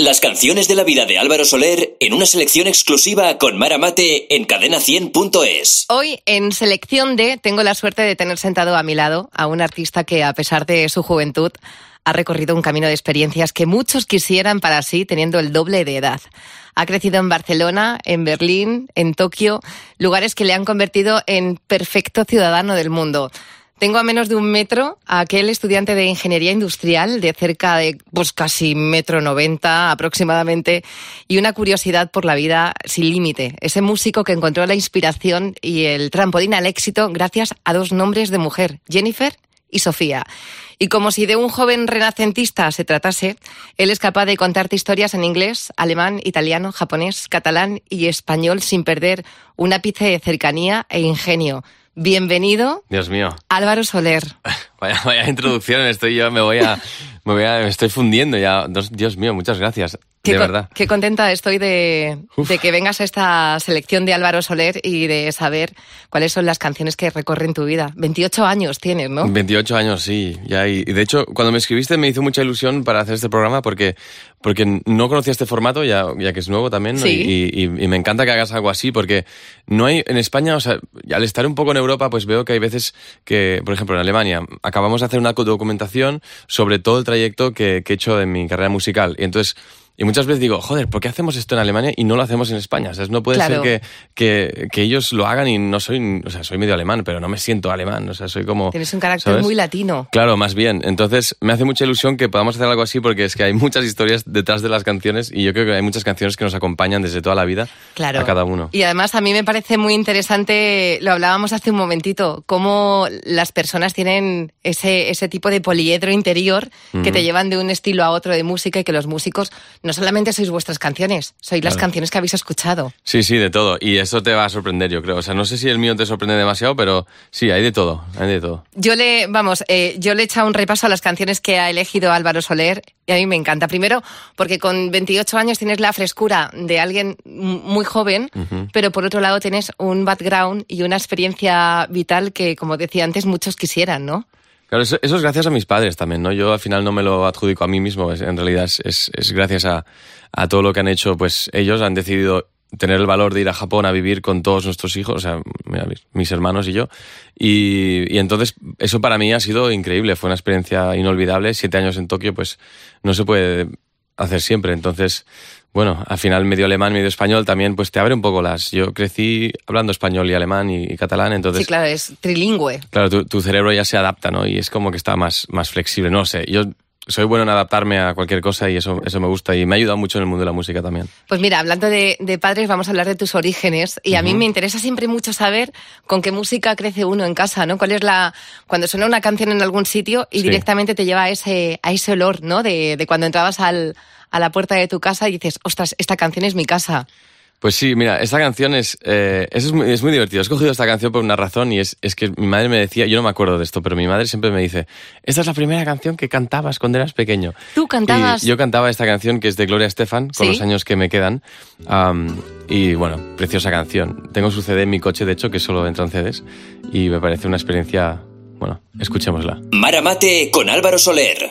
Las canciones de la vida de Álvaro Soler en una selección exclusiva con Mara Mate en cadena100.es. Hoy en selección D tengo la suerte de tener sentado a mi lado a un artista que a pesar de su juventud ha recorrido un camino de experiencias que muchos quisieran para sí teniendo el doble de edad. Ha crecido en Barcelona, en Berlín, en Tokio, lugares que le han convertido en perfecto ciudadano del mundo. Tengo a menos de un metro a aquel estudiante de ingeniería industrial de cerca de pues casi metro noventa aproximadamente y una curiosidad por la vida sin límite. Ese músico que encontró la inspiración y el trampolín al éxito gracias a dos nombres de mujer, Jennifer y Sofía. Y como si de un joven renacentista se tratase, él es capaz de contarte historias en inglés, alemán, italiano, japonés, catalán y español sin perder un ápice de cercanía e ingenio. Bienvenido. Dios mío. Álvaro Soler. Vaya, vaya introducción, estoy yo, me voy a, me voy a, me estoy fundiendo ya. Dios mío, muchas gracias. Qué, de verdad. Qué contenta estoy de, de, que vengas a esta selección de Álvaro Soler y de saber cuáles son las canciones que recorren tu vida. 28 años tienes, ¿no? 28 años, sí. Ya, y, de hecho, cuando me escribiste me hizo mucha ilusión para hacer este programa porque, porque no conocía este formato, ya, ya que es nuevo también. ¿no? Sí. Y, y, y, me encanta que hagas algo así porque no hay en España, o sea, al estar un poco en Europa, pues veo que hay veces que, por ejemplo, en Alemania, acabamos de hacer una documentación sobre todo el trayecto que, que he hecho en mi carrera musical. Y entonces y muchas veces digo, joder, ¿por qué hacemos esto en Alemania y no lo hacemos en España? O sea, no puede claro. ser que, que, que, ellos lo hagan y no soy, o sea, soy medio alemán, pero no me siento alemán, o sea, soy como... Tienes un carácter ¿sabes? muy latino. Claro, más bien. Entonces, me hace mucha ilusión que podamos hacer algo así porque es que hay muchas historias detrás de las canciones y yo creo que hay muchas canciones que nos acompañan desde toda la vida claro. a cada uno. Y además a mí me parece muy interesante, lo hablábamos hace un momentito, cómo las personas tienen ese, ese tipo de poliedro interior que te llevan de un estilo a otro de música y que los músicos no solamente sois vuestras canciones, sois las Claro. canciones que habéis escuchado. Sí, sí, de todo. Y eso te va a sorprender, yo creo. O sea, no sé si el mío te sorprende demasiado, pero sí, hay de todo, hay de todo. Yo le, vamos, eh, yo le he echado un repaso a las canciones que ha elegido Álvaro Soler y a mí me encanta. Primero, porque con 28 años tienes la frescura de alguien muy joven, uh -huh. pero por otro lado tienes un background y una experiencia vital que, como decía antes, muchos quisieran, ¿no? Claro, eso, eso, es gracias a mis padres también, ¿no? Yo al final no me lo adjudico a mí mismo, en realidad es, es, es gracias a, a, todo lo que han hecho, pues ellos han decidido tener el valor de ir a Japón a vivir con todos nuestros hijos, o sea, mis hermanos y yo. Y, y, entonces eso para mí ha sido increíble, fue una experiencia inolvidable. Siete años en Tokio, pues no se puede hacer siempre. Entonces, bueno, al final medio alemán, medio español también, pues te abre un poco las. Yo crecí hablando español y alemán y, y catalán, entonces. Sí, claro, es trilingüe. Claro, tu, tu, cerebro ya se adapta, ¿no? Y es como que está más, más flexible. No sé, yo soy bueno en adaptarme a cualquier cosa y eso, eso me gusta y me ha ayudado mucho en el mundo de la música también. Pues mira, hablando de, de padres, vamos a hablar de tus orígenes y a uh -huh. mí me interesa siempre mucho saber con qué música crece uno en casa, ¿no? ¿Cuál es la cuando suena una canción en algún sitio y Sí. directamente te lleva a ese a ese olor, ¿no? De, de cuando entrabas al, a la puerta de tu casa y dices, ostras, esta canción es mi casa. Pues sí, mira, esta canción es, eh, es, muy, es muy divertido. He escogido esta canción por una razón y es, es que mi madre me decía, yo no me acuerdo de esto, pero mi madre siempre me dice, esta es la primera canción que cantabas cuando eras pequeño. ¿Tú cantabas? Y yo cantaba esta canción que es de Gloria Estefan, con ¿Sí? los años que me quedan. Um, y bueno, preciosa canción. Tengo su CD en mi coche, de hecho, que solo entran CDs. Y me parece una experiencia, bueno, escuchémosla. Mara Mate con Álvaro Soler.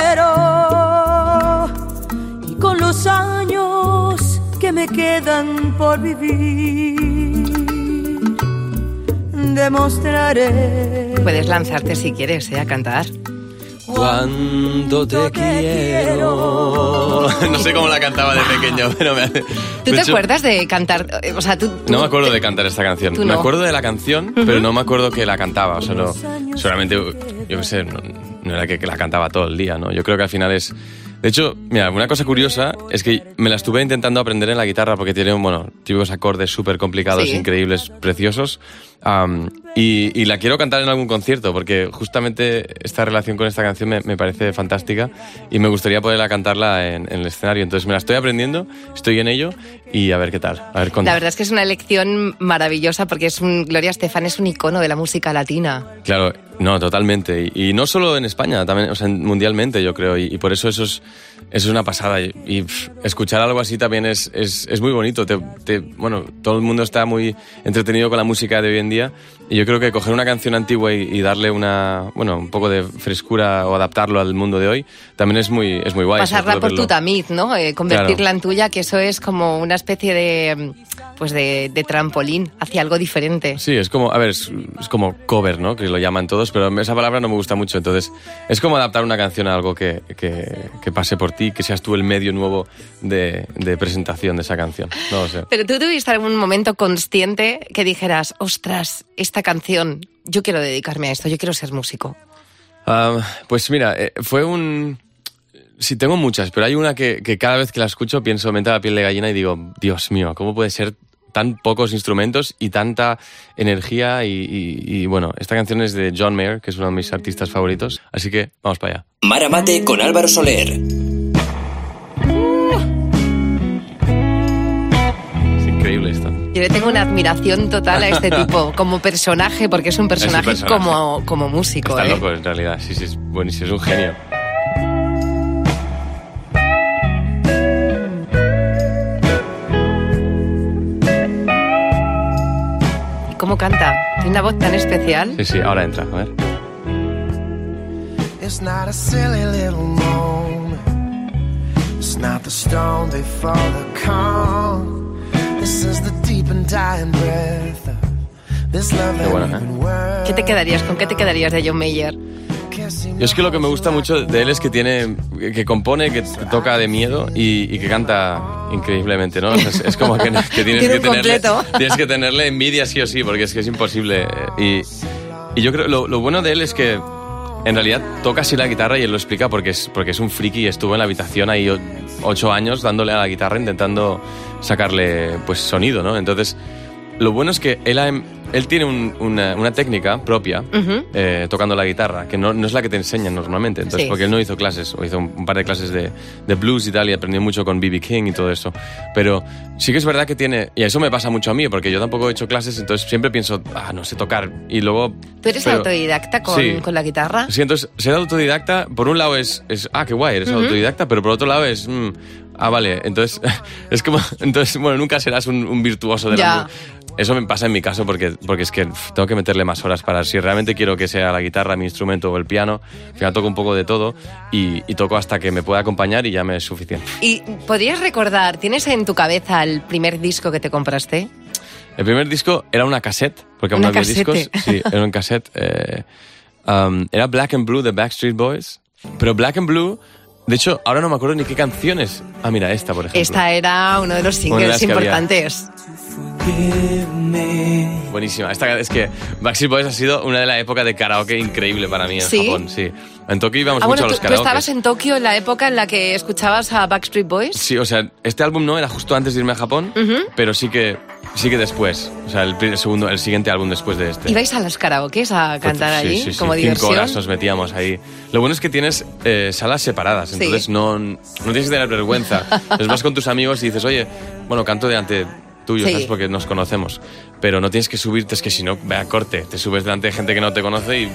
los años que me quedan por vivir demostraré. Puedes lanzarte si quieres, ¿eh? A cantar. Cuánto te quiero. No sé cómo la cantaba de pequeño, pero me hace... ¿Tú te hecho, acuerdas de cantar? O sea, tú, tú- No me acuerdo de cantar esta canción. Tú Me no. acuerdo de la canción, pero no me acuerdo que la cantaba. O sea, no, solamente, yo qué sé, no, no era que, que la cantaba todo el día, ¿no? Yo creo que al final es De hecho, mira, una cosa curiosa es que me la estuve intentando aprender en la guitarra porque tiene, bueno, típicos acordes súper complicados, Sí. increíbles, preciosos. Y, y la quiero cantar en algún concierto porque justamente esta relación con esta canción me, me parece fantástica y me gustaría poderla cantarla en, en el escenario. Entonces me la estoy aprendiendo, estoy en ello y a ver qué tal. A ver La verdad es que es una elección maravillosa porque es un, Gloria Estefan es un icono de la música latina. Claro, no, totalmente. Y, y no solo en España, también, o sea, mundialmente, yo creo. Y, y por eso eso es, eso es una pasada. Y, y, pff, escuchar algo así también es, es, es muy bonito. Te, te- bueno, todo el mundo está muy entretenido con la música de hoy en día. Y yo creo que coger una canción antigua y, y darle una, bueno, un poco de frescura o adaptarlo al mundo de hoy también es muy, es muy guay. Pasarla por verlo. tu tamiz, ¿no? Eh, convertirla en tuya, que eso es como una especie de, pues de, de trampolín hacia algo diferente. Sí, es como, a ver, es, es como cover, ¿no? Que lo llaman todos, pero esa palabra no me gusta mucho. Entonces, es como adaptar una canción a algo que, que, que pase por ti, que seas tú el medio nuevo de, de presentación de esa canción. No lo sé. Pero tú tuviste algún momento consciente que dijeras, ostras, esta canción, yo quiero dedicarme a esto, yo quiero ser músico. Ah, pues mira, eh, fue un... Sí, tengo muchas, pero hay una que, que cada vez que la escucho pienso, me entra la piel de gallina y digo, Dios mío, ¿cómo puede ser tan pocos instrumentos y tanta energía? Y, y- y, bueno, esta canción es de John Mayer, que es uno de mis artistas favoritos, así que vamos para allá. Mara Mate con Álvaro Soler. Es increíble esto. Yo le tengo una admiración total a este tipo como personaje, porque es un personaje, personaje. Como, como músico. Está ¿eh? loco en realidad, sí, sí, es buenísimo, es un genio. ¿Y cómo canta? Tiene una voz tan especial. Sí, sí, ahora entra, a ver. It's not a silly little not the storm before the calm. This is the deep and dying breath of this love that bueno, ¿eh? ¿Qué te quedarías? ¿Con qué te quedarías de John Mayer? Yo es que lo que me gusta mucho de él es que tiene, que compone, que toca de miedo y, y que canta increíblemente, ¿no? Es, es como que, que tienes, Tiene que tenerle, tienes que tenerle envidia sí o sí, porque es que es imposible. Y, y yo creo, lo, lo bueno de él es que en realidad toca así la guitarra y él lo explica porque es, porque es un friki y estuvo en la habitación ahí ocho años dándole a la guitarra intentando sacarle pues sonido, ¿no? Entonces, lo bueno es que él, ha em- él tiene un- una, una técnica propia eh, tocando la guitarra, que no, no es la que te enseñan normalmente. Entonces, Sí. porque él no hizo clases, o hizo un, par de clases de, de blues y tal, y aprendió mucho con B.B. King y todo eso. Pero sí que es verdad que tiene, y eso me pasa mucho a mí, porque yo tampoco he hecho clases, entonces siempre pienso, ah, no sé tocar, y luego... ¿Tú eres pero- autodidacta con, Sí. con la guitarra? Sí, entonces ser autodidacta, por un lado es, es ah, qué guay, eres autodidacta, pero por otro lado es, mm, ah, vale, entonces es como, entonces, bueno, nunca serás un, un virtuoso de la Ya. mu- Eso me pasa en mi caso porque, porque es que tengo que meterle más horas para, si realmente quiero que sea la guitarra mi instrumento o el piano, al final toco un poco de todo y, y toco hasta que me pueda acompañar y ya me es suficiente. ¿Y podrías recordar, tienes en tu cabeza el primer disco que te compraste? El primer disco era una cassette, porque aún no había discos. Sí, era un cassette. eh, um, era Black and Blue de Backstreet Boys. Pero Black and Blue, de hecho, ahora no me acuerdo ni qué canciones. Ah, mira, esta, por ejemplo. Esta era uno de los de las singles importantes. Buenísima. Esta, es que Backstreet Boys ha sido una de la época de karaoke increíble para mí en ¿Sí? Japón. Sí. En Tokio íbamos Ah, mucho bueno, a ¿tú, los tú karaoke. estabas en Tokio en la época en la que escuchabas a Backstreet Boys? Sí, o sea, este álbum no era justo antes de irme a Japón, pero sí que sí que después. O sea, el, segundo, el siguiente álbum después de este. ¿Ibais a los karaokes a cantar Sí, allí sí, sí. como Cinco diversión? horas nos metíamos ahí. Lo bueno es que tienes eh, salas separadas, entonces no, no tienes que tener vergüenza. Entonces vas con tus amigos y dices, oye, bueno, canto delante tuyo. ¿sabes? Porque nos conocemos. Pero no tienes que subirte, es que si no, ve a corte. Te subes delante de gente que no te conoce y,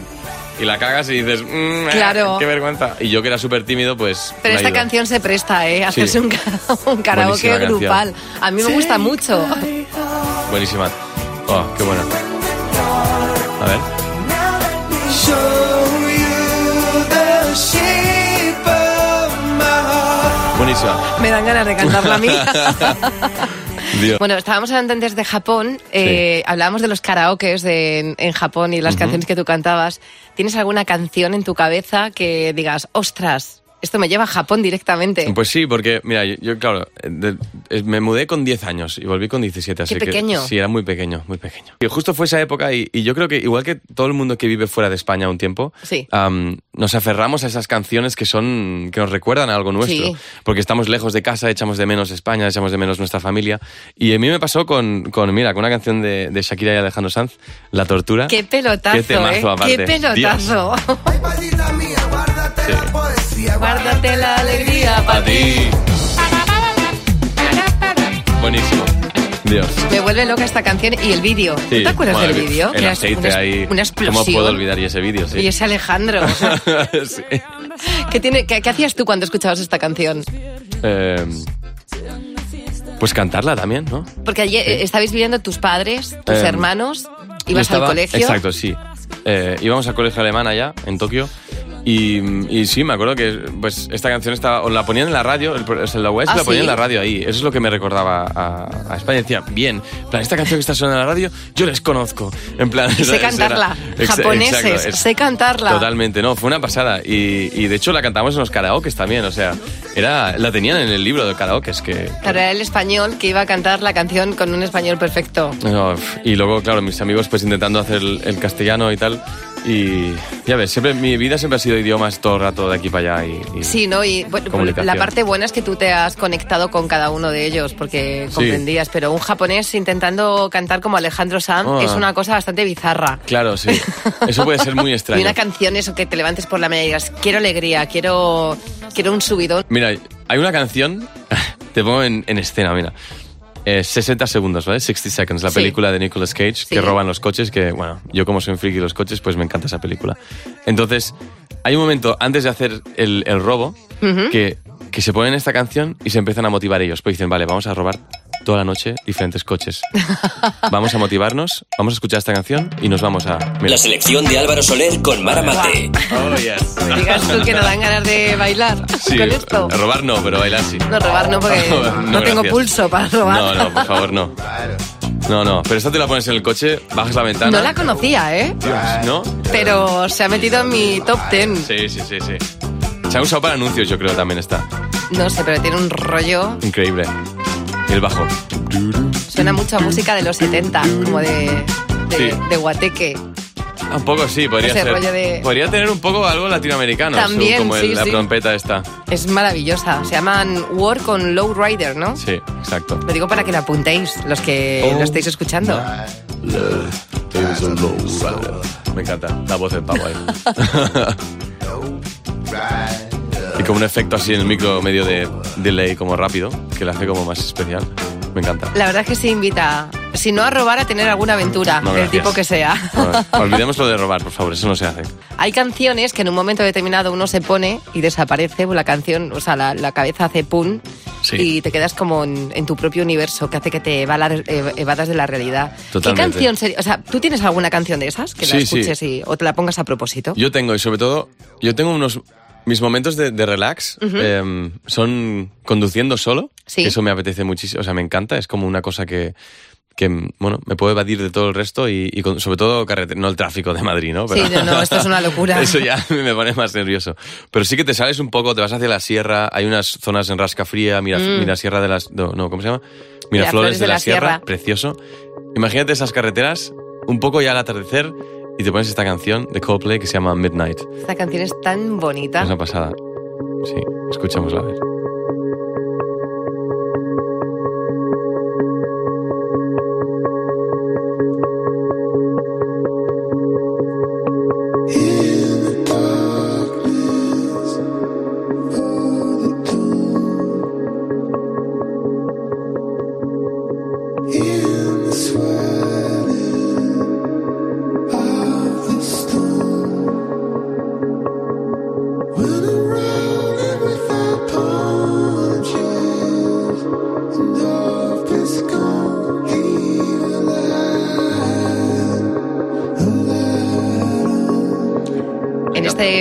y la cagas y dices, "Mm, Claro. qué vergüenza. Y yo que era súper tímido, pues. Pero esta canción se presta, ¿eh? Sí. Hacerse un, un karaoke Buenísima canción. grupal. A mí me gusta mucho. Buenísima. Oh, qué buena. A ver. Buenísima. Me dan ganas de cantarla a mí. Dios. Bueno, estábamos hablando antes de Japón, eh, hablábamos de los karaokes de- en, en Japón y las canciones que tú cantabas. ¿Tienes alguna canción en tu cabeza que digas, ostras, esto me lleva a Japón directamente? Pues sí, porque, mira, yo, yo, claro, de- eh, me mudé con 10 años y volví con 17, así Qué pequeño. que sí, era muy pequeño, muy pequeño. Y justo fue esa época y, y yo creo que igual que todo el mundo que vive fuera de España un tiempo, Sí. am, nos aferramos a esas canciones que son que nos recuerdan a algo nuestro, Sí. porque estamos lejos de casa, echamos de menos España, echamos de menos nuestra familia. Y a mí me pasó con, con mira, con una canción de, de Shakira y Alejandro Sanz, La Tortura. Qué pelotazo, Qué temazo, ¿eh? aparte. Qué pelotazo. Guárdate Sí. Guárdate la alegría para ti. Buenísimo. Dios. Me vuelve loca esta canción y el vídeo. ¿Tú Sí, ¿Te acuerdas del vídeo? El aceite una, ahí. Una explosión. ¿Cómo puedo olvidar y ese vídeo? Sí. Y ese Alejandro. o sea, Sí. ¿qué, tiene, qué, qué hacías tú cuando escuchabas esta canción? Eh, pues cantarla también, ¿no? Porque allí estabais viviendo tus padres, tus Eh, hermanos, ibas estaba- al colegio. Exacto, sí. Eh, íbamos al colegio alemán allá, en Tokio. Y, y sí, me acuerdo que pues, esta canción estaba, o la ponían en la radio, el, o sea, la West ¿Ah, la ponían sí? en la radio ahí. Eso es lo que me recordaba a, a España. Decía, bien, en plan, esta canción que está sonando en la radio, yo les conozco. En plan, sé esa- esa era- cantarla. Ex- Japoneses, exacto, es- sé cantarla. Totalmente, no, fue una pasada. Y, y de hecho la cantamos en los karaokes también, o sea, era, la tenían en el libro de karaokes que... Claro, era el español que iba a cantar la canción con un español perfecto. No, y luego, claro, mis amigos pues intentando hacer el, el castellano y tal. Y ya ves, siempre, mi vida siempre ha sido idiomas todo el rato de aquí para allá. Y, y- Sí, ¿no? Y bueno, Comunicación. la parte buena es que tú te has conectado con cada uno de ellos porque Sí. comprendías, pero un japonés intentando cantar como Alejandro Sanz Ah. es una cosa bastante bizarra. Claro, sí. Eso puede ser muy Y extraño. una canción, eso que te levantes por la mañana y digas, quiero alegría, quiero, quiero un subidón. Mira, hay una canción, te pongo en, en escena, mira. Eh, 60 segundos, ¿vale? 60 Seconds, la Sí. película de Nicolas Cage, Sí. que roban los coches, que, bueno, yo como soy un friki de los coches, pues me encanta esa película. Entonces, hay un momento antes de hacer el, el robo que, que se ponen esta canción y se empiezan a motivar ellos. Pues dicen, vale, vamos a robar toda la noche diferentes coches. Vamos a motivarnos, vamos a escuchar esta canción y nos vamos a... Mira. La selección de Álvaro Soler con Mara Mate. Oh, yes. Me digas tú que no dan ganas de bailar Sí, con esto. robar no, pero bailar sí. No, robar no, porque no, tengo gracias. pulso para robar. No, no, por favor, no. No, no, pero esta te la pones en el coche, bajas la ventana. No la conocía, ¿eh? ¿No? Pero se ha metido en mi top ten. Sí, sí, sí, sí. Se ha usado para anuncios, yo creo, también está. No sé, pero tiene un rollo. Increíble. Y el bajo. Suena mucho a música de los 70, como de, de, Sí. de guateque. Un poco sí, podría Ese ser. rollo de- Podría tener un poco algo latinoamericano. También, como el- sí, la sí. trompeta esta. Es maravillosa. Se llaman War con Low Rider, ¿no? Sí, exacto. Lo digo para que lo apuntéis, los que Oh. lo estáis escuchando. Me encanta la voz del pavo ahí. como un efecto así en el micro medio de delay como rápido, que le hace como más especial. Me encanta. La verdad es que se invita, si no a robar, a tener alguna aventura, No, del tipo que sea. No, olvidemos lo de robar, por favor, eso no se hace. Hay canciones que en un momento determinado uno se pone y desaparece, la canción, o sea, la, la cabeza hace pum Sí. y te quedas como en, en tu propio universo que hace que te ev- evadas de la realidad. Totalmente. ¿Qué canción sería? O sea, ¿tú tienes alguna canción de esas que la Sí, sí. escuches y, o te la pongas a propósito? Yo tengo, y sobre todo, yo tengo unos... Mis momentos de, de relax em, son conduciendo solo, Sí. que eso me apetece muchísimo, o sea, me encanta, es como una cosa que, que bueno, me puedo evadir de todo el resto y, y con- sobre todo carretera, no el tráfico de Madrid, ¿no? Sí, no, no, esto es una locura. Eso ya me pone más nervioso. Pero sí que te sales un poco, te vas hacia la sierra, hay unas zonas en Rascafría, mira, mira Sierra de las... No, no, ¿cómo se llama? Miraflores de, la, Sierra, precioso. Imagínate esas carreteras, un poco ya al atardecer, y te pones esta canción de Coldplay que se llama Midnight. Esta canción es tan bonita. Es una pasada. Sí, escuchémosla a ver.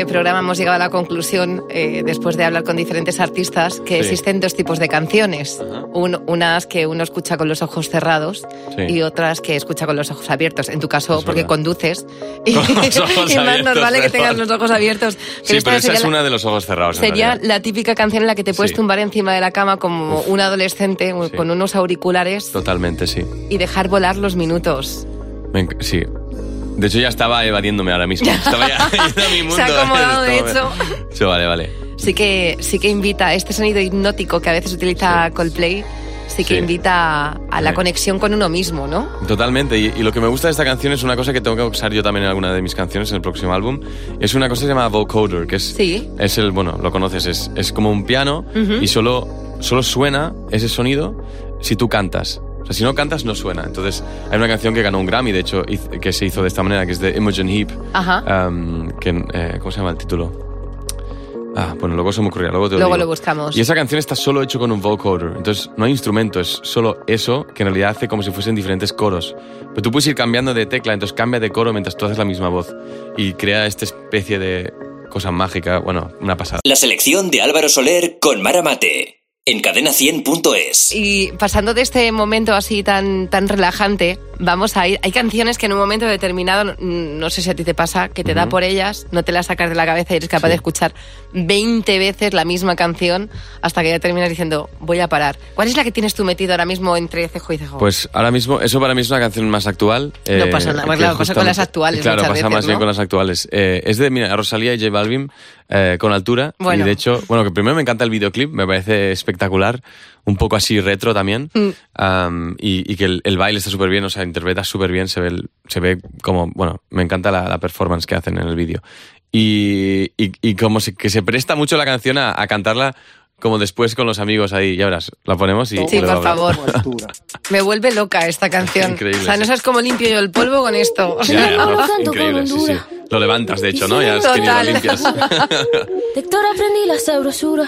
Este programa hemos llegado a la conclusión, eh, después de hablar con diferentes artistas, que Sí. existen dos tipos de canciones. Un- unas que uno escucha con los ojos cerrados Sí. y otras que escucha con los ojos abiertos. En tu caso, Es porque verdad. conduces. Y, Con los ojos y más normal es que tengas los ojos abiertos. Sí, esta pero esa es la- una de los ojos cerrados. Sería la típica canción en la que te puedes Sí. tumbar encima de la cama como un adolescente Sí. con unos auriculares Totalmente, sí. y dejar volar los minutos. Me sí. De hecho, ya estaba evadiéndome ahora mismo. Estaba ya a mi mundo. Se ha acomodado, de Estaba- Sí, vale, vale. Sí que, sí que invita, este sonido hipnótico que a veces utiliza Coldplay, sí que Sí. invita a, la Sí. conexión con uno mismo, ¿no? Totalmente. Y, y lo que me gusta de esta canción es una cosa que tengo que usar yo también en alguna de mis canciones en el próximo álbum. Es una cosa que se llama vocoder, que es, Sí. es el, bueno, lo conoces, es, es como un piano y solo, solo suena ese sonido si tú cantas. O sea, si no cantas, no suena. Entonces, hay una canción que ganó un Grammy, de hecho, que se hizo de esta manera, que es de Imogen Heap. Ajá. Um, que, eh, ¿Cómo se llama el título? Ah, bueno, luego se me ocurrirá, luego te lo Luego digo. lo buscamos. Y esa canción está solo hecho con un vocoder, entonces no hay instrumento, es solo eso que en realidad hace como si fuesen diferentes coros. Pero tú puedes ir cambiando de tecla, entonces cambia de coro mientras tú haces la misma voz y crea esta especie de cosa mágica, bueno, una pasada. La selección de Álvaro Soler con Mara Mate. En cadena100.es. Y pasando de este momento así tan, tan relajante, vamos a ir. Hay canciones que en un momento determinado, no sé si a ti te pasa, que te da por ellas, no te las sacas de la cabeza y eres capaz de escuchar 20 veces la misma canción hasta que ya terminas diciendo, voy a parar. ¿Cuál es la que tienes tú metido ahora mismo entre cejo y cejo? Pues ahora mismo, eso para mí es una canción más actual. No pasa nada, claro, pasa con las actuales Claro, pasa veces, más bien ¿no? con las actuales. Eh, es de, mira, Rosalía y J Balvin eh, con altura. Bueno. Y de hecho, bueno, que primero me encanta el videoclip, me parece espectacular, un poco así retro también. Mm. Um, y, y que el, el baile está súper bien, o sea, interpreta súper bien, se ve, el- se ve como, bueno, me encanta la, la performance que hacen en el vídeo. Y, y, y como se, que se presta mucho la canción a, a cantarla como después con los amigos ahí, ya verás, la ponemos y... Sí, por favor. Me vuelve loca esta canción. Increíble, o sea, no sabes cómo limpio yo el polvo con esto. Ya, ya, con increíble, sí, sí. Lo levantas, de hecho, ¿no? Ya lo Total. limpias. De Héctor aprendí la sabrosura.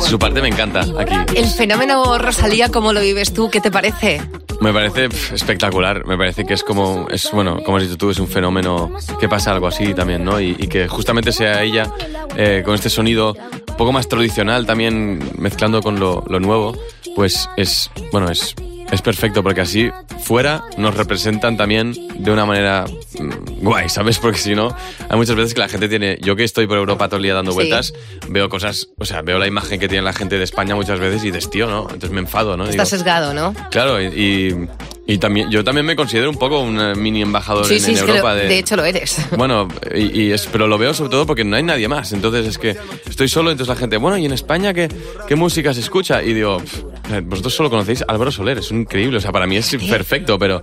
Su parte me encanta aquí. El fenómeno Rosalía, ¿cómo lo vives tú? ¿Qué te parece? Me parece espectacular. Me parece que es como, es bueno, como has dicho tú, es un fenómeno que pasa algo así también, ¿no? Y, y que justamente sea ella eh, con este sonido un poco más tradicional también mezclando con lo, lo nuevo, pues es, bueno, es, es perfecto porque así fuera nos representan también de una manera mm, guay, ¿sabes? Porque si no, hay muchas veces que la gente tiene, yo que estoy por Europa todo el día dando Sí. vueltas, veo cosas, o sea, veo la imagen que tiene la gente de España muchas veces y dices, tío, ¿no? Entonces me enfado, ¿no? Digo, sesgado, ¿no? Claro, y, y- y también yo también me considero un poco un eh, mini embajador Sí, en, sí, en Europa. lo- de, de hecho lo eres. Bueno, y, y es, pero lo veo sobre todo porque no hay nadie más. Entonces es que estoy solo, entonces la gente, bueno, ¿y en España qué, qué música se escucha? Y digo, "Pff, eh, vosotros solo conocéis a Álvaro Soler, es increíble, o sea, para mí es perfecto, pero,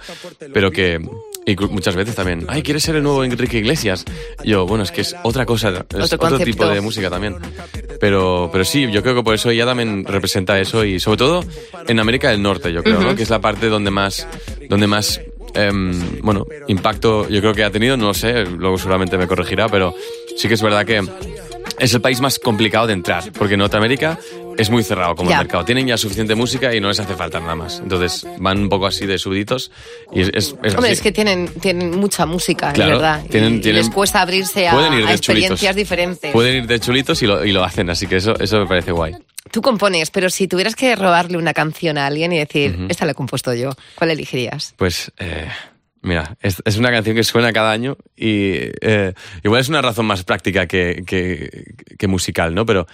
pero que... Y muchas veces también, ay, ¿quieres ser el nuevo Enrique Iglesias? Y yo, bueno, es que es otra cosa, es Otro tipo de música también. Pero, pero sí, yo creo que por eso ella también representa eso y sobre todo en América del Norte, yo creo, ¿no? Que es la parte donde más, donde más, em, bueno, impacto yo creo que ha tenido, no lo sé, luego seguramente me corregirá, pero sí que es verdad que es el país más complicado de entrar, porque Norteamérica es muy cerrado como Ya. el mercado. Tienen ya suficiente música y no les hace falta nada más. Entonces van un poco así de súbditos y es, es, es Hombre, así. es que tienen, tienen mucha música, Claro, es verdad. tienen- y tienen- les cuesta abrirse a, experiencias chulitos. diferentes. Pueden ir de chulitos y lo, y lo hacen, así que eso, eso me parece guay. Tú compones, pero si tuvieras que robarle una canción a alguien y decir, esta la he compuesto yo, ¿cuál elegirías? Pues, eh, mira, es, es una canción que suena cada año y eh, igual es una razón más práctica que, que, que musical, ¿no? Pero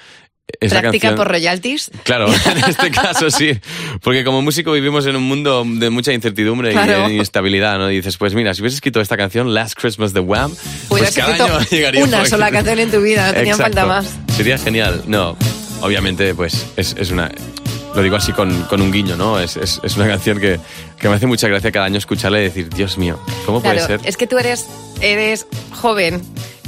esa ¿Práctica canción... por royalties? Claro, en este caso sí, porque como músico vivimos en un mundo de mucha incertidumbre Claro. y de inestabilidad, ¿no? Y dices, pues mira, si hubieses escrito esta canción, Last Christmas de Wham, pues Hubieras cada año llegaría un una sola canción en tu vida, no tenía Exacto. falta más. Sería genial. No, obviamente, pues es, es una. Lo digo así con, con un guiño, ¿no? Es, es, es una canción que, que me hace mucha gracia cada año escucharla y decir, Dios mío, ¿cómo Claro, puede ser? es que tú eres, eres joven,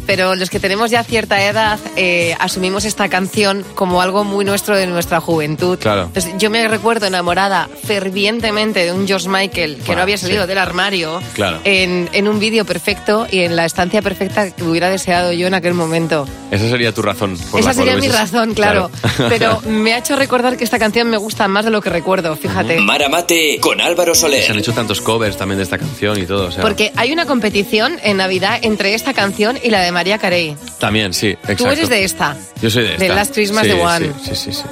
pero los que tenemos ya cierta edad eh, asumimos esta canción como algo muy nuestro de nuestra juventud. Claro. Entonces, yo me recuerdo enamorada fervientemente de un George Michael que Bueno, no había salido sí. del armario Claro. en, en un vídeo perfecto y en la estancia perfecta que hubiera deseado yo en aquel momento. Esa sería tu razón. por Esa la cual sería mi razón, claro. Pero me ha hecho recordar que esta canción me gusta más de lo que recuerdo, fíjate. Mara Mate con Álvaro Se han Soler. hecho tantos covers también de esta canción y todo. o sea, Porque hay una competición en Navidad entre esta canción y la de María Carey. También, sí, exacto. Tú eres de esta. Yo soy de esta. de Last Christmas Sí, de One. Sí, sí, sí.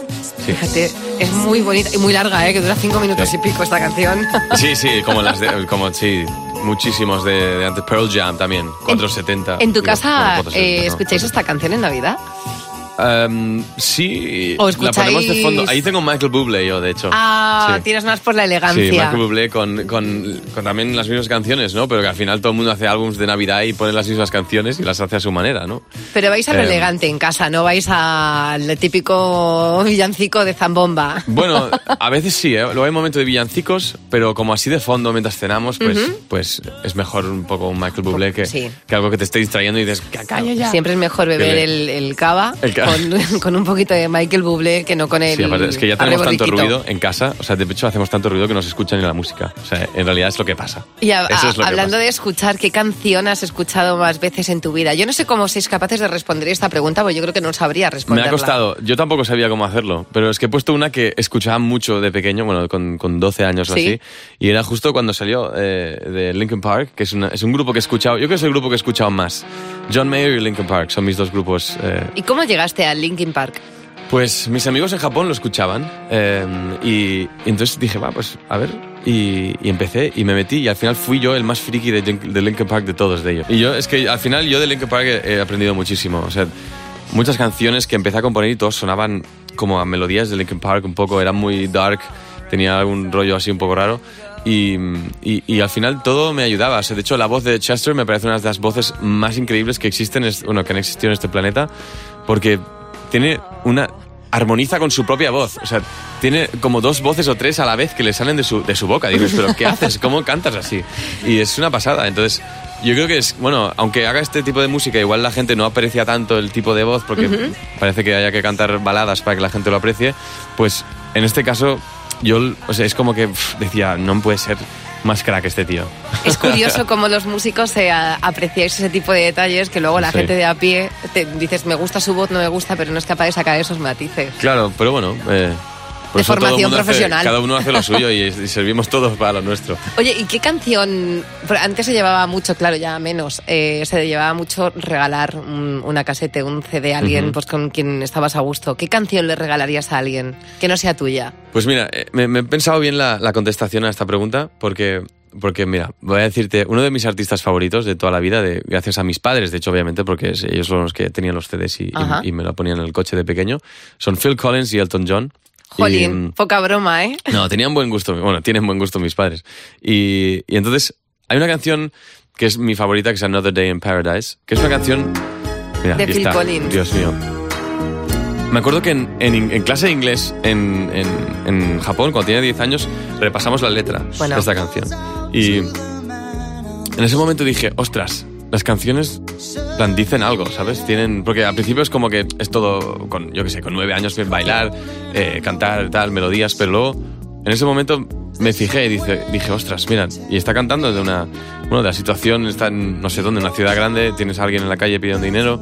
Fíjate, es muy bonita y muy larga, ¿eh? que dura cinco minutos y pico esta canción. Sí, sí, como las de, como sí, muchísimos de, de antes Pearl Jam también, 470. ¿En tu Digo, casa bueno, 470, eh, escucháis esta canción en Navidad? Em, sí, ¿O la ponemos de fondo. Ahí tengo Michael Bublé yo, de hecho. Ah, Sí. tienes más por la Sí, elegancia. Michael Bublé con, con, con también las mismas canciones, ¿no? Pero que al final todo el mundo hace álbumes de Navidad y pone las mismas canciones y las hace a su manera, ¿no? Pero vais a lo Eh, elegante en casa, no vais al típico villancico de zambomba. Bueno, a veces sí, ¿eh? luego hay momentos de villancicos, pero como así de fondo mientras cenamos, pues, pues es mejor un poco un Michael Bublé que, Sí. que algo que te esté distrayendo y dices, "Ca- calla ya. Siempre es mejor beber el, el cava, El cava. Con, con un poquito de Michael Bublé que no con el Sí, aparte, es que ya tenemos tanto ruido en casa, o sea, de hecho hacemos tanto ruido que no se escucha ni la música. O sea, en realidad es lo que pasa. Y a- Eso es lo a- que hablando pasa. de escuchar, ¿qué canción has escuchado más veces en tu vida? Yo no sé cómo sois capaces de responder esta pregunta, porque yo creo que no sabría Me responderla. ha costado, yo tampoco sabía cómo hacerlo, pero es que he puesto una que escuchaba mucho de pequeño, bueno, con, con 12 años o Sí. así, y era justo cuando salió eh, de Linkin Park, que es, una- es un grupo que he escuchado, yo creo que es el grupo que he escuchado más. John Mayer y Linkin Park son mis dos grupos eh, ¿Y cómo llegaste al Linkin Park? Pues mis amigos en Japón lo escuchaban eh, y, entonces dije, va, pues a ver. Y, empecé y me metí y al final fui yo el más friki de, Link- de Linkin Park de todos de ellos. Y yo, es que al final yo de Linkin Park he, aprendido muchísimo. O sea, muchas canciones que empecé a componer y todos sonaban como a melodías de Linkin Park un poco, eran muy dark, tenía algún rollo así un poco raro. Y, y- al final todo me ayudaba. O sea, de hecho, la voz de Chester me parece una de las voces más increíbles que existen, bueno, que han existido en este planeta, porque tiene una armoniza con su propia voz, o sea, tiene como dos voces o tres a la vez que le salen de su, de su boca. Dices, pero ¿qué haces? ¿Cómo cantas así? Y es una pasada. Entonces, yo creo que es, bueno, aunque haga este tipo de música, igual la gente no aprecia tanto el tipo de voz porque parece que haya que cantar baladas para que la gente lo aprecie, pues en este caso, yo, o sea, es como que pf, decía, no puede ser más crack este tío. Es curioso cómo los músicos eh, apreciáis ese tipo de detalles que luego la Sí. gente de a pie te dices me gusta su voz, no me gusta, pero no es capaz de sacar esos matices. Claro, pero bueno. eh, por De eso todo el formación hace- profesional. cada uno hace lo suyo y, y servimos todos para lo nuestro. Oye, ¿y qué canción? Antes se llevaba mucho, claro, ya menos. eh, se llevaba mucho regalar un- una casete, un CD a alguien pues con quien estabas a gusto. ¿Qué canción le regalarías a alguien que no sea tuya? Pues mira, eh, me, me he pensado bien la, la contestación a esta pregunta porque, porque, mira, voy a decirte, uno de mis artistas favoritos de toda la vida, de, gracias a mis padres, de hecho, obviamente, porque ellos son los que tenían los CDs y, y me lo ponían en el coche de pequeño, son Phil Collins y Elton John. Y, Jolín, mm, poca broma, ¿eh? no, tenían buen gusto, bueno, tienen buen gusto mis padres. Y, y entonces, hay una canción que es mi favorita, que es Another Day in Paradise, que es una canción... Mira, De Phil está. Collins. Dios mío. Me acuerdo que en, en- en clase de inglés en, en- en Japón, cuando tenía 10 años, repasamos la letra Bueno. de esta canción. Y en ese momento dije, ostras, las canciones plan, dicen algo, ¿sabes? Tienen, porque al principio es como que es todo, con, yo qué sé, con nueve años bailar, eh, cantar, tal, melodías, pero luego en ese momento me fijé y dije, dije, ostras, mira, y está cantando de una, bueno, de la situación, está en no sé dónde, en una ciudad grande, tienes a alguien en la calle pidiendo dinero,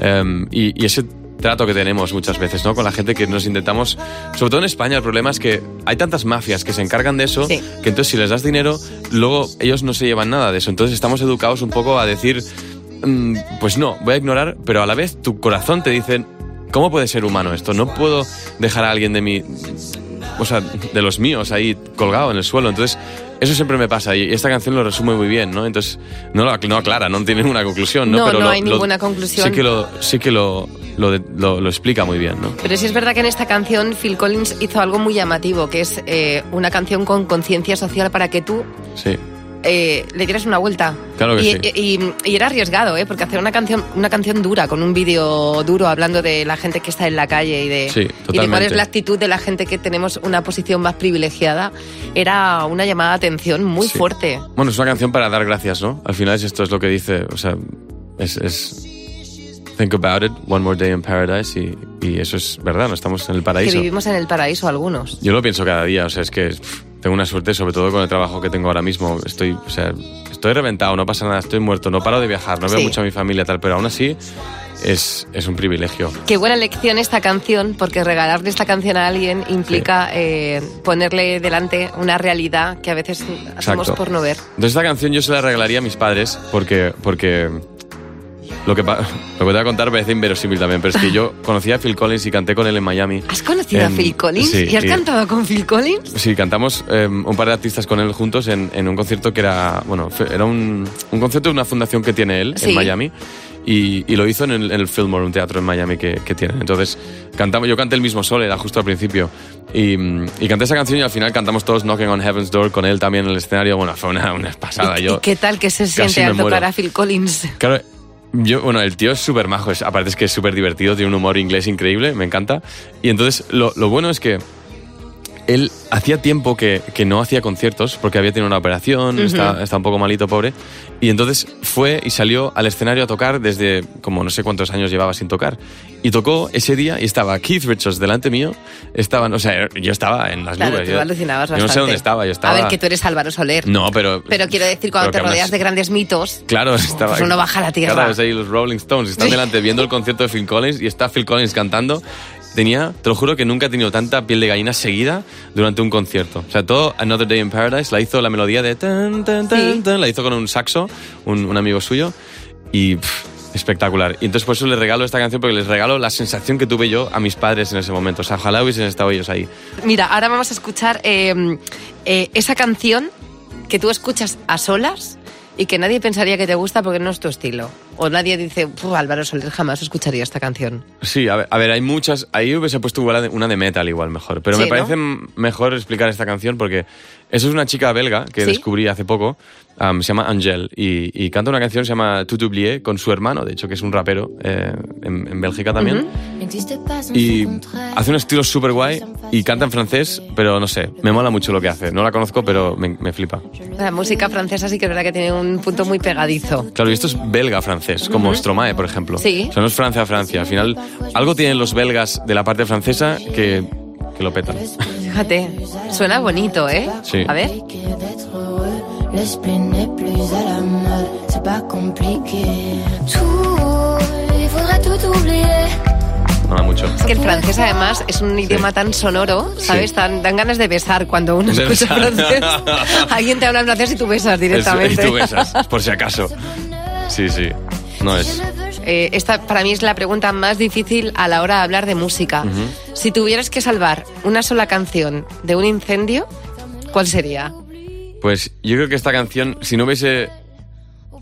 em, y, y ese trato que tenemos muchas veces, ¿no? Con la gente que nos intentamos, sobre todo en España, el problema es que hay tantas mafias que se encargan de eso, Sí. que entonces si les das dinero, luego ellos no se llevan nada de eso. Entonces estamos educados un poco a decir, mm, pues no, voy a ignorar, pero a la vez tu corazón te dice, ¿cómo puede ser humano esto? No puedo dejar a alguien de mi, o sea, de los míos ahí colgado en el suelo. Entonces, eso siempre me pasa y esta canción lo resume muy bien, ¿no? Entonces, no, lo no aclara, no tiene ninguna conclusión, ¿no? No, pero no lo- hay lo- ninguna conclusión. Sí que lo, sí que lo, lo, de- lo- lo explica muy bien, ¿no? Pero sí es verdad que en esta canción Phil Collins hizo algo muy llamativo, que es eh, una canción con conciencia social para que tú Sí. Eh, le dieras una vuelta. Claro que y, sí. y- y era arriesgado, ¿eh? porque hacer una canción, una canción dura, con un vídeo duro, hablando de la gente que está en la calle y de, Sí, y de cuál es la actitud de la gente que tenemos una posición más privilegiada, era una llamada de atención muy fuerte. Bueno, es una canción para dar gracias, ¿no? Al final es esto es lo que dice, o sea, es, es, Think About It, One More Day in Paradise y, y eso es verdad, no estamos en el Que paraíso. vivimos en el paraíso algunos. Yo lo pienso cada día, o sea, es que pff, tengo una suerte, sobre todo con el trabajo que tengo ahora mismo. Estoy, o sea, estoy reventado, no pasa nada, estoy muerto, no paro de viajar, no veo Sí. mucho a mi familia tal, pero aún así es, es un privilegio. Qué buena elección esta canción, porque regalarle esta canción a alguien implica eh, ponerle delante una realidad que a veces hacemos Exacto. por no ver. Entonces esta canción yo se la regalaría a mis padres porque, porque lo, que, lo que te voy a contar parece inverosímil también, pero es que yo conocí a Phil Collins y canté con él en Miami. ¿Has conocido a Phil Collins? sí, ¿Y has y- cantado con Phil Collins? Sí, cantamos eh, un par de artistas con él juntos en, en un concierto que era, bueno, era un, un concierto de una fundación que tiene él Sí. en Miami y, y lo hizo en el, en el Fillmore, un teatro en Miami que, que tiene. Entonces, cantamos, yo canté el mismo sol, era justo al principio, y, y canté esa canción y al final cantamos todos Knocking on Heaven's Door con él también en el escenario. Bueno, fue una, una pasada. ¿Y, yo, y qué tal que se siente al tocar a Phil Collins? Claro, yo, bueno, el tío es súper majo, aparte es que es súper divertido, tiene un humor inglés increíble, me encanta. Y entonces lo, lo bueno es que él hacía tiempo que, que no hacía conciertos porque había tenido una operación, está, está un poco malito, pobre. Y entonces fue y salió al escenario a tocar desde como no sé cuántos años llevaba sin tocar. Y tocó ese día y estaba Keith Richards delante mío. Estaban, o sea, yo estaba en las Claro, nubes. tú yo, alucinabas yo no sé dónde estaba, yo estaba. A ver, que tú eres Álvaro Soler. No, pero. Pero quiero decir, cuando te rodeas de grandes mitos, Claro, estaba. Pues uno baja la tierra. Claro, ves ahí los Rolling Stones. Están delante viendo el concierto de Phil Collins y está Phil Collins cantando. Tenía, te lo juro que nunca he tenido tanta piel de gallina seguida durante un concierto. O sea, todo Another Day in Paradise la hizo la melodía de tan, tan, tan, Sí. tan, la hizo con un saxo, un, un amigo suyo, y pff, espectacular. Y entonces por eso les regalo esta canción, porque les regalo la sensación que tuve yo a mis padres en ese momento. O sea, ojalá hubiesen estado ellos ahí. Mira, ahora vamos a escuchar eh, eh, esa canción que tú escuchas a solas y que nadie pensaría que te gusta porque no es tu estilo. O nadie dice, "Uf, Álvaro Soler jamás escucharía esta canción. Sí, a ver, a ver, hay muchas. Ahí hubiese puesto una de metal, igual mejor. Pero Sí, me parece mejor explicar esta canción porque eso es una chica belga que ¿Sí? descubrí hace poco. Se llama Angel y, y canta una canción que se llama Tout oublié con su hermano, de hecho, que es un rapero eh, en, en Bélgica también. Y hace un estilo súper guay y canta en francés, pero no sé, me mola mucho lo que hace. No la conozco, pero me, me flipa. La música francesa sí que es verdad que tiene un punto muy pegadizo. Claro, y esto es belga-francés, como Stromae, por ejemplo. Sí. O sea, no es Francia-Francia. Al final, algo tienen los belgas de la parte francesa que, que lo petan. Fíjate, suena bonito, ¿eh? Sí. A ver. L'esprit n'est plus à la mode, c'est pas compliqué. Tout, il faudrait tout oublier. Mola mucho. Es que el francés además es un idioma tan sonoro, ¿sabes? Tan, dan ganas de besar cuando uno De escucha besar. francés. Alguien te habla en francés y tú besas Es- directamente. y tú besas, por si acaso. Sí, sí. No es. Eh, esta para mí es la pregunta más difícil a la hora de hablar de música. Si tuvieras que salvar una sola canción de un incendio, ¿cuál sería? Pues yo creo que esta canción, si no hubiese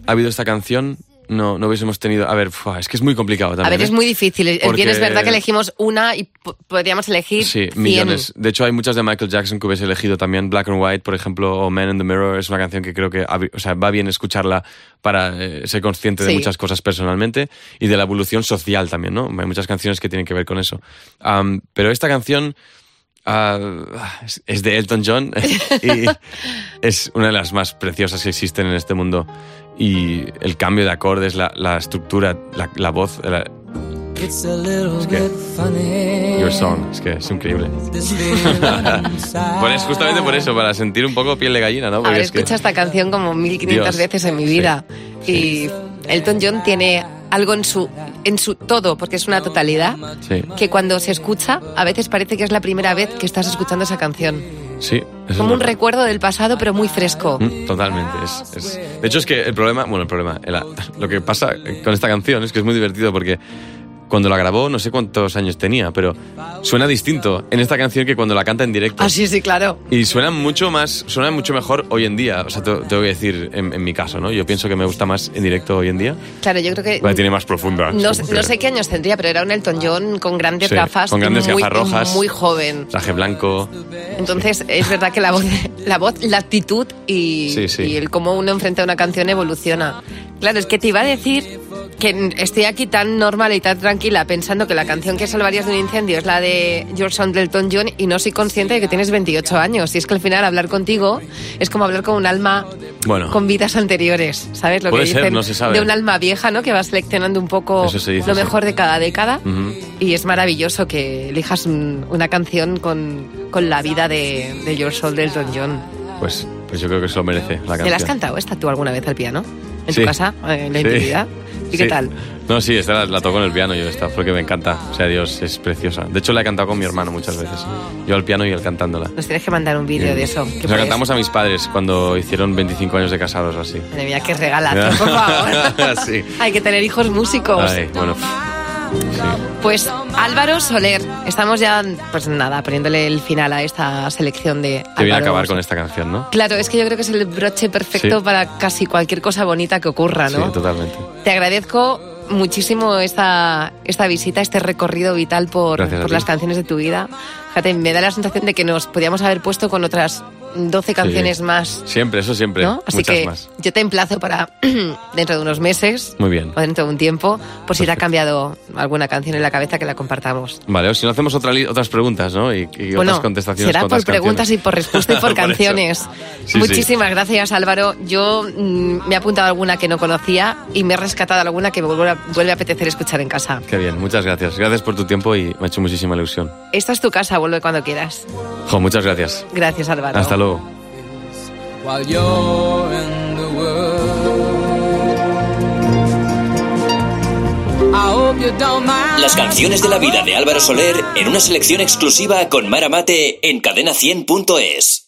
habido esta canción, no, no hubiésemos tenido. A ver, es que es muy complicado también. A ver, ¿eh? es muy difícil. Porque- bien es verdad que elegimos una y po- podríamos elegir Sí, 100. millones. De hecho, hay muchas de Michael Jackson que hubiese elegido también. Black and White, por ejemplo, o Man in the Mirror. Es una canción que creo que o sea, va bien escucharla para eh, ser consciente de muchas cosas personalmente y de la evolución social también, ¿no? Hay muchas canciones que tienen que ver con eso. Pero esta canción ah, es, es de Elton John y es una de las más preciosas que existen en este mundo. Y el cambio de acordes, la, la estructura, la, la voz, la- It's a little Es que-. Your Song, es que es increíble. Inside. Por eso, justamente por eso, para sentir un poco piel de gallina, ¿no? Porque Haber es que- escuchado esta canción como 1500 Dios. veces en mi vida. Y Elton John tiene algo en su, en su todo, porque es una totalidad, Sí, que cuando se escucha, a veces parece que es la primera vez que estás escuchando esa canción. sí. Como un recuerdo del pasado, pero muy fresco. Mm, Totalmente. Es, es- De hecho, es que el problema, bueno, el problema, el- lo que pasa con esta canción es que es muy divertido porque cuando la grabó, no sé cuántos años tenía, pero suena distinto en esta canción que cuando la canta en directo. Ah, sí, sí, claro. Y suena mucho más, suena mucho mejor hoy en día. O sea, te, te voy a decir en, en mi caso, ¿no? Yo pienso que me gusta más en directo hoy en día. Claro, yo creo que... Porque tiene más profunda. No, no sé qué años tendría, pero era un Elton John con grandes Sí, gafas. con grandes muy, gafas rojas. Muy joven. Traje blanco. Entonces, es verdad que la voz, la voz, la actitud y, Sí, sí. y el cómo uno enfrenta una canción evoluciona. Claro, es que te iba a decir que estoy aquí tan normal y tan tranquila pensando que la canción que salvarías de un incendio es la de George Elton John y no soy consciente de que tienes 28 años. Y es que al final hablar contigo es como hablar con un alma Bueno. con vidas anteriores, ¿sabes? Lo Puede que ser, dicen no se sabe. de un alma vieja, ¿no? Que va seleccionando un poco Eso se dice, lo sí. mejor de cada década. Y es maravilloso que elijas un- una canción con, con la vida de, de George Elton John. Pues, pues yo creo que se lo merece la canción. ¿Te la has cantado esta tú alguna vez al piano? ¿En Sí. tu casa? ¿En la Sí. intimidad? ¿Y qué tal? No, sí, esta la, la toco en el piano yo, esta, porque me encanta. O sea, Dios, es preciosa. De hecho, la he cantado con mi hermano muchas veces. Yo al piano y él cantándola. Nos tienes que mandar un vídeo de eso. Que la cantamos a mis padres cuando hicieron 25 años de casados o así. Madre mía, qué regalazo, por favor. Sí. Hay que tener hijos músicos. Ay, bueno. Pues Álvaro Soler, estamos ya, pues nada, poniéndole el final a esta selección de Te viene a acabar con esta canción, ¿no? Claro, es que yo creo que es el broche perfecto Sí. para casi cualquier cosa bonita que ocurra, ¿no? Sí, totalmente. Te agradezco muchísimo esta, esta visita, este recorrido vital por, por las canciones de tu vida. Fíjate, me da la sensación de que nos podíamos haber puesto con otras 12 canciones Sí. más, Siempre, eso siempre. ¿no? Así Muchas que más. yo te emplazo para dentro de unos meses Muy bien. o dentro de un tiempo, por si te ha cambiado alguna canción en la cabeza que la compartamos. Vale, o si no hacemos otra otras preguntas, ¿no? Y, y bueno, otras contestaciones será con por preguntas canciones. y por respuesta y por, canciones. Sí, sí. Muchísimas gracias, Álvaro. Yo mm, me he apuntado alguna que no conocía y me he rescatado alguna que me vuelve a, vuelve a apetecer escuchar en casa. Qué bien, muchas gracias. Gracias por tu tiempo y me ha hecho muchísima ilusión. Esta es tu casa, vuelve cuando quieras. Jo, muchas gracias. Gracias, Álvaro. Hasta luego. while you're in the world. I hope you don't mind. Las canciones de la vida de Álvaro Soler en una selección exclusiva con Mara Mate en cadena100.es.